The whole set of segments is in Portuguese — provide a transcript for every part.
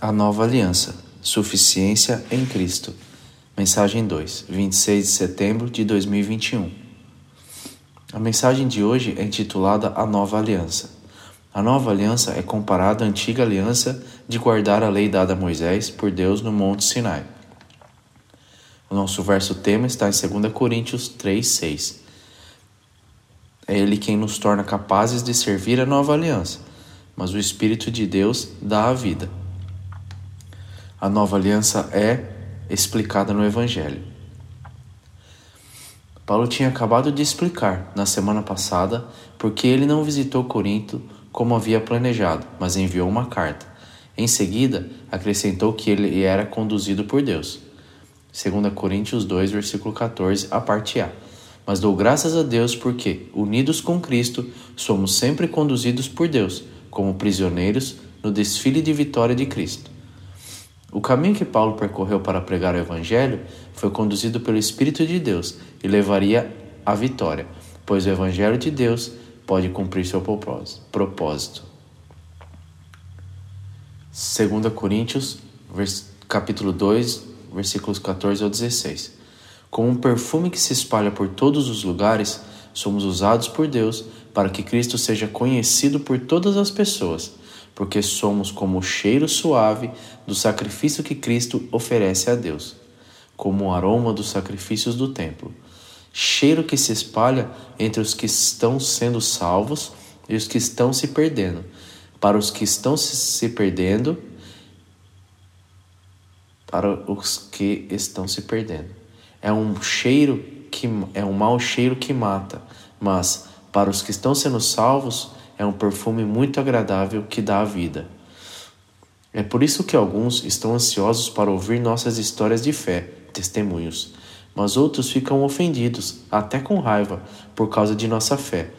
A nova aliança, suficiência em Cristo. Mensagem 2, 26 de setembro de 2021. A mensagem de hoje é intitulada A Nova Aliança. A nova aliança é comparada à antiga aliança de guardar a lei dada a Moisés por Deus no Monte Sinai. O nosso verso tema está em 2 Coríntios 3, 6. É Ele quem nos torna capazes de servir a nova aliança, mas o Espírito de Deus dá a vida. A nova aliança é explicada no Evangelho. Paulo tinha acabado de explicar na semana passada porque ele não visitou Corinto como havia planejado, mas enviou uma carta. Em seguida, acrescentou que ele era conduzido por Deus. 2 Coríntios 2, versículo 14, a parte A. Mas dou graças a Deus porque, unidos com Cristo, somos sempre conduzidos por Deus, como prisioneiros no desfile de vitória de Cristo. O caminho que Paulo percorreu para pregar o Evangelho foi conduzido pelo Espírito de Deus e levaria à vitória, pois o Evangelho de Deus pode cumprir seu propósito. 2 Coríntios, capítulo 2, versículos 14 ao 16. Como um perfume que se espalha por todos os lugares, somos usados por Deus para que Cristo seja conhecido por todas as pessoas porque somos como o cheiro suave do sacrifício que Cristo oferece a Deus, como o aroma dos sacrifícios do templo. Cheiro que se espalha entre os que estão sendo salvos e os que estão se perdendo. Para os que estão se perdendo, para os que estão se perdendo. É um cheiro que é um mau cheiro que mata, mas para os que estão sendo salvos, é um perfume muito agradável que dá a vida. É por isso que alguns estão ansiosos para ouvir nossas histórias de fé, testemunhos, mas outros ficam ofendidos, até com raiva, por causa de nossa fé.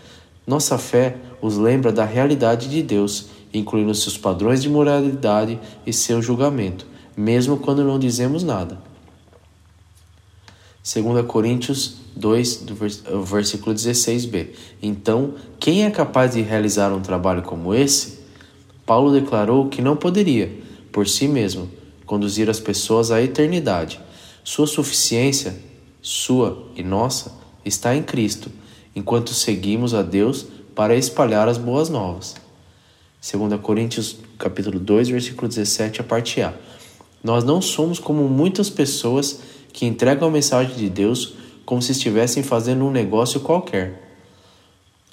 Nossa fé os lembra da realidade de Deus, incluindo seus padrões de moralidade e seu julgamento, mesmo quando não dizemos nada. 2 Coríntios 2, do versículo 16b. Então, quem é capaz de realizar um trabalho como esse? Paulo declarou que não poderia, por si mesmo, conduzir as pessoas à eternidade. Sua suficiência, sua e nossa, está em Cristo, enquanto seguimos a Deus para espalhar as boas novas. 2 Coríntios capítulo 2, versículo 17, a parte A. Nós não somos como muitas pessoas que entregam a mensagem de Deus como se estivessem fazendo um negócio qualquer.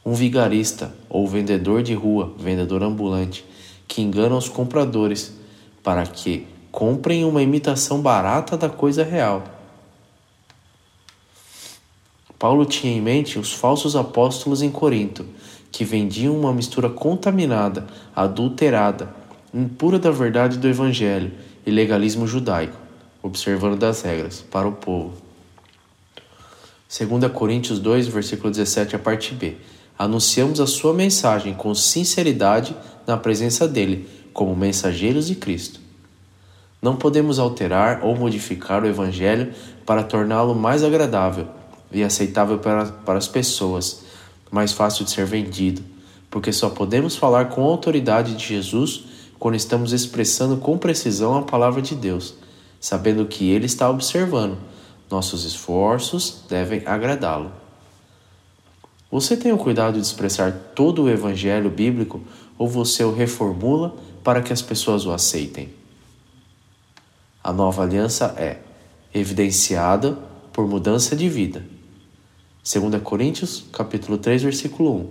Um vigarista ou vendedor de rua, vendedor ambulante, que engana os compradores para que comprem uma imitação barata da coisa real. Paulo tinha em mente os falsos apóstolos em Corinto, que vendiam uma mistura contaminada, adulterada, impura da verdade do Evangelho e legalismo judaico, observando das regras para o povo. 2 Coríntios 2, versículo 17, a parte B. Anunciamos a sua mensagem com sinceridade na presença dele, como mensageiros de Cristo. Não podemos alterar ou modificar o Evangelho para torná-lo mais agradável e aceitável para, para as pessoas, mais fácil de ser vendido, porque só podemos falar com a autoridade de Jesus quando estamos expressando com precisão a palavra de Deus, sabendo que Ele está observando nossos esforços devem agradá-lo. Você tem o cuidado de expressar todo o evangelho bíblico ou você o reformula para que as pessoas o aceitem? A nova aliança é evidenciada por mudança de vida. 2 Coríntios, capítulo 3, versículo 1.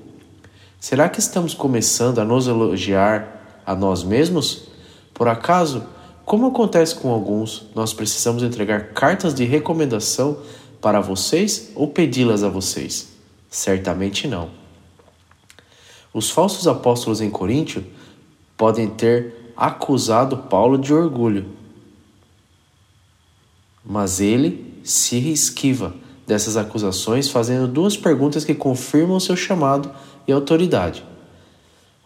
Será que estamos começando a nos elogiar a nós mesmos? Por acaso como acontece com alguns, nós precisamos entregar cartas de recomendação para vocês ou pedi-las a vocês? Certamente não. Os falsos apóstolos em Coríntio podem ter acusado Paulo de orgulho, mas ele se esquiva dessas acusações fazendo duas perguntas que confirmam seu chamado e autoridade.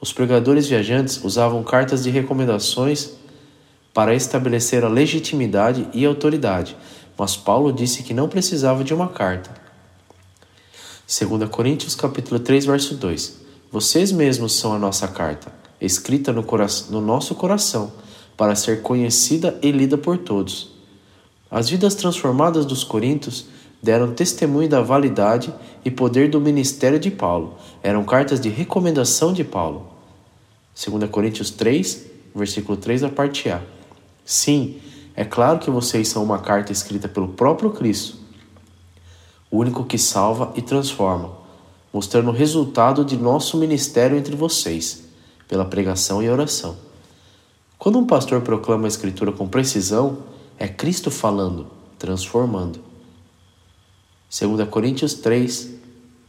Os pregadores viajantes usavam cartas de recomendações para estabelecer a legitimidade e autoridade, mas Paulo disse que não precisava de uma carta. 2 Coríntios capítulo 3, verso 2. Vocês mesmos são a nossa carta, escrita no, no nosso coração, para ser conhecida e lida por todos. As vidas transformadas dos coríntios deram testemunho da validade e poder do ministério de Paulo. Eram cartas de recomendação de Paulo. 2 Coríntios 3, versículo 3, a parte A. Sim, é claro que vocês são uma carta escrita pelo próprio Cristo, o único que salva e transforma, mostrando o resultado de nosso ministério entre vocês, pela pregação e oração. Quando um pastor proclama a Escritura com precisão, é Cristo falando, transformando. 2 Coríntios 3,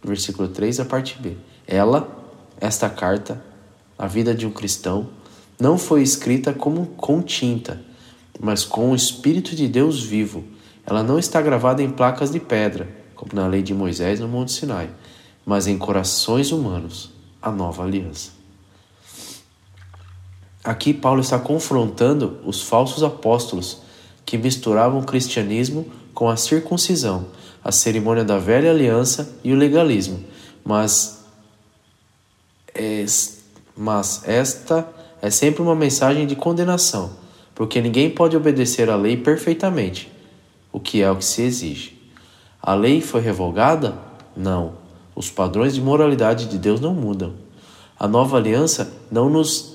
versículo 3, a parte B. Ela, esta carta, a vida de um cristão, não foi escrita como com tinta, mas com o Espírito de Deus vivo. Ela não está gravada em placas de pedra, como na lei de Moisés no Monte Sinai, mas em corações humanos, a nova aliança. Aqui Paulo está confrontando os falsos apóstolos que misturavam o cristianismo com a circuncisão a cerimônia da velha aliança e o legalismo, mas, mas esta é sempre uma mensagem de condenação, porque ninguém pode obedecer à lei perfeitamente, o que é o que se exige. A lei foi revogada? Não. Os padrões de moralidade de Deus não mudam. A nova aliança não nos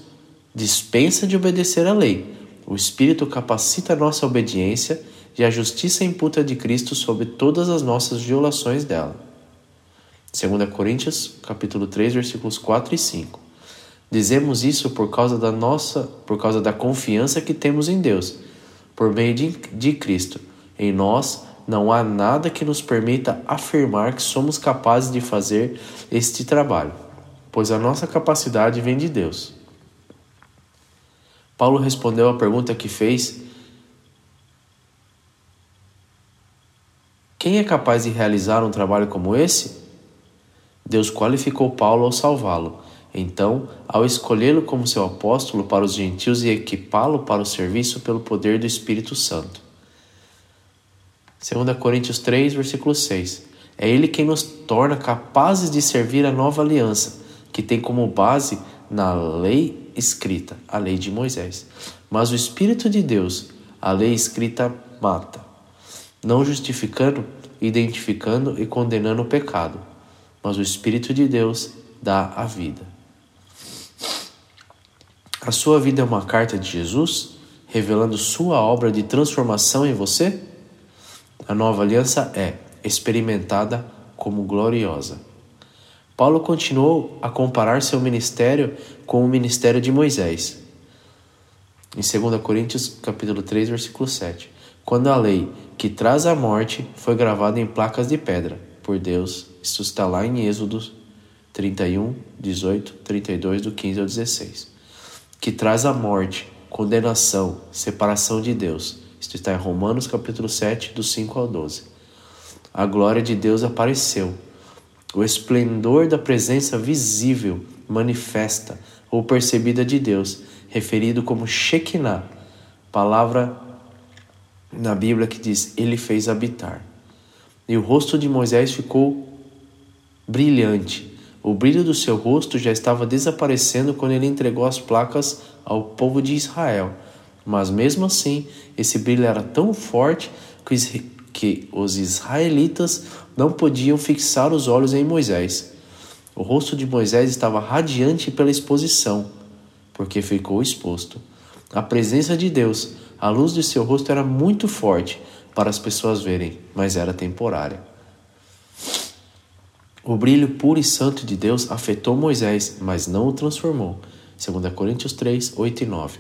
dispensa de obedecer à lei. O Espírito capacita a nossa obediência e a justiça imputa de Cristo sobre todas as nossas violações dela. 2 Coríntios, capítulo 3, versículos 4 e 5. Dizemos isso por causa da nossa, por causa da confiança que temos em Deus, por meio de, de Cristo. Em nós não há nada que nos permita afirmar que somos capazes de fazer este trabalho, pois a nossa capacidade vem de Deus. Paulo respondeu à pergunta que fez Quem é capaz de realizar um trabalho como esse? Deus qualificou Paulo ao salvá-lo. Então, ao escolhê-lo como seu apóstolo para os gentios e equipá-lo para o serviço pelo poder do Espírito Santo. 2 Coríntios 3, versículo 6. É Ele quem nos torna capazes de servir a nova aliança, que tem como base na lei escrita, a lei de Moisés. Mas o Espírito de Deus, a lei escrita, mata não justificando, identificando e condenando o pecado, mas o Espírito de Deus dá a vida. A sua vida é uma carta de Jesus, revelando sua obra de transformação em você? A nova aliança é experimentada como gloriosa. Paulo continuou a comparar seu ministério com o ministério de Moisés. Em 2 Coríntios, capítulo 3, versículo 7 quando a lei que traz a morte foi gravada em placas de pedra por Deus. Isso está lá em Êxodo 31, 18, 32, do 15 ao 16. Que traz a morte, condenação, separação de Deus. Isto está em Romanos capítulo 7, do 5 ao 12. A glória de Deus apareceu. O esplendor da presença visível, manifesta ou percebida de Deus, referido como Shekinah, palavra na Bíblia que diz: Ele fez habitar. E o rosto de Moisés ficou brilhante. O brilho do seu rosto já estava desaparecendo quando ele entregou as placas ao povo de Israel. Mas mesmo assim, esse brilho era tão forte que os israelitas não podiam fixar os olhos em Moisés. O rosto de Moisés estava radiante pela exposição, porque ficou exposto. A presença de Deus a luz de seu rosto era muito forte para as pessoas verem, mas era temporária. O brilho puro e santo de Deus afetou Moisés, mas não o transformou. 2 Coríntios 3, 8 e 9.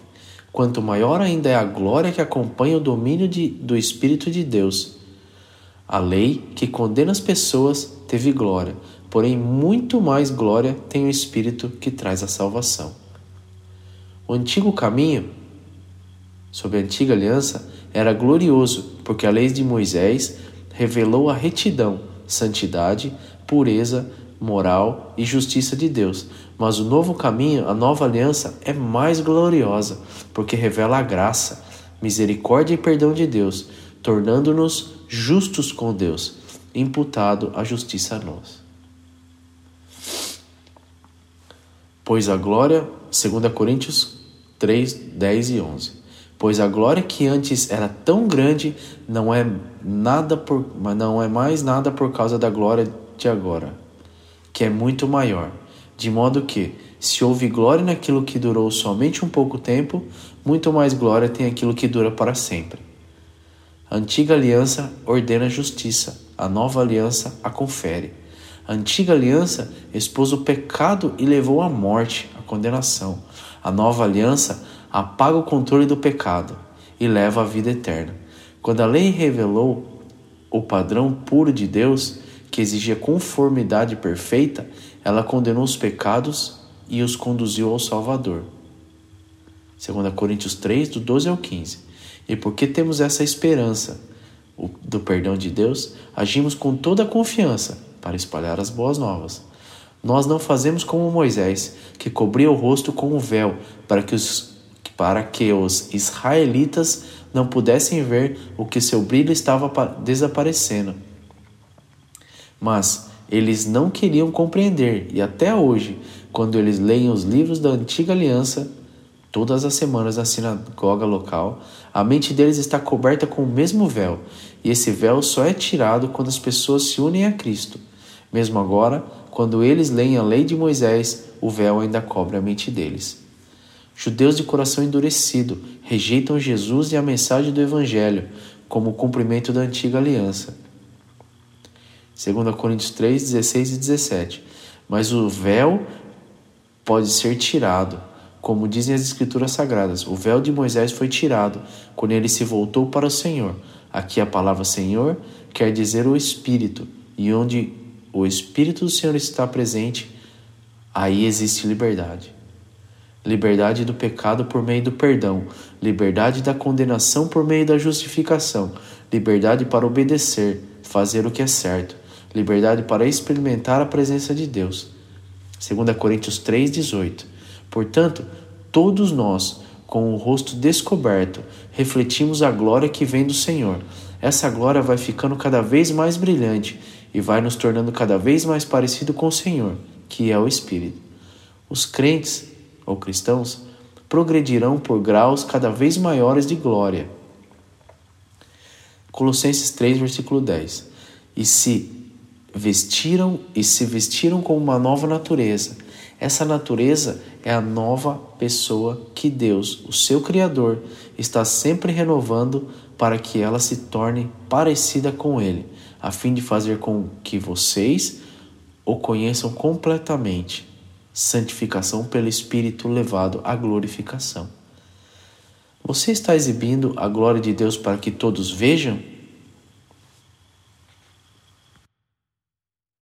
Quanto maior ainda é a glória que acompanha o domínio de, do Espírito de Deus. A lei que condena as pessoas teve glória, porém muito mais glória tem o Espírito que traz a salvação. O antigo caminho sob a antiga aliança era glorioso, porque a lei de Moisés revelou a retidão, santidade, pureza, moral e justiça de Deus. Mas o novo caminho, a nova aliança, é mais gloriosa, porque revela a graça, misericórdia e perdão de Deus, tornando-nos justos com Deus, imputado a justiça a nós. Pois a glória, 2 Coríntios 3, 10 e 11 pois a glória que antes era tão grande não é nada por, não é mais nada por causa da glória de agora, que é muito maior. De modo que, se houve glória naquilo que durou somente um pouco tempo, muito mais glória tem aquilo que dura para sempre. A antiga aliança ordena a justiça, a nova aliança a confere. A antiga aliança expôs o pecado e levou à morte, à condenação. A nova aliança apaga o controle do pecado e leva à vida eterna. Quando a lei revelou o padrão puro de Deus, que exigia conformidade perfeita, ela condenou os pecados e os conduziu ao Salvador. 2 Coríntios 3, do 12 ao 15. E porque temos essa esperança do perdão de Deus, agimos com toda a confiança para espalhar as boas novas. Nós não fazemos como Moisés, que cobria o rosto com um véu para que os, para que os israelitas não pudessem ver o que seu brilho estava desaparecendo. Mas eles não queriam compreender, e até hoje, quando eles leem os livros da antiga aliança, todas as semanas na sinagoga local, a mente deles está coberta com o mesmo véu, e esse véu só é tirado quando as pessoas se unem a Cristo. Mesmo agora, quando eles leem a lei de Moisés, o véu ainda cobre a mente deles. Judeus de coração endurecido rejeitam Jesus e a mensagem do Evangelho como o cumprimento da antiga aliança. 2 Coríntios 3, 16 e 17. Mas o véu pode ser tirado como dizem as Escrituras Sagradas, o véu de Moisés foi tirado quando ele se voltou para o Senhor. Aqui a palavra Senhor quer dizer o Espírito, e onde o Espírito do Senhor está presente, aí existe liberdade. Liberdade do pecado por meio do perdão, liberdade da condenação por meio da justificação, liberdade para obedecer, fazer o que é certo, liberdade para experimentar a presença de Deus. 2 Coríntios 3,18 Portanto, todos nós, com o rosto descoberto, refletimos a glória que vem do Senhor. Essa glória vai ficando cada vez mais brilhante e vai nos tornando cada vez mais parecido com o Senhor, que é o Espírito. Os crentes, ou cristãos, progredirão por graus cada vez maiores de glória. Colossenses 3, versículo 10. E se vestiram e se vestiram com uma nova natureza, essa natureza é a nova pessoa que Deus, o seu Criador, está sempre renovando para que ela se torne parecida com Ele, a fim de fazer com que vocês o conheçam completamente. Santificação pelo Espírito levado à glorificação. Você está exibindo a glória de Deus para que todos vejam?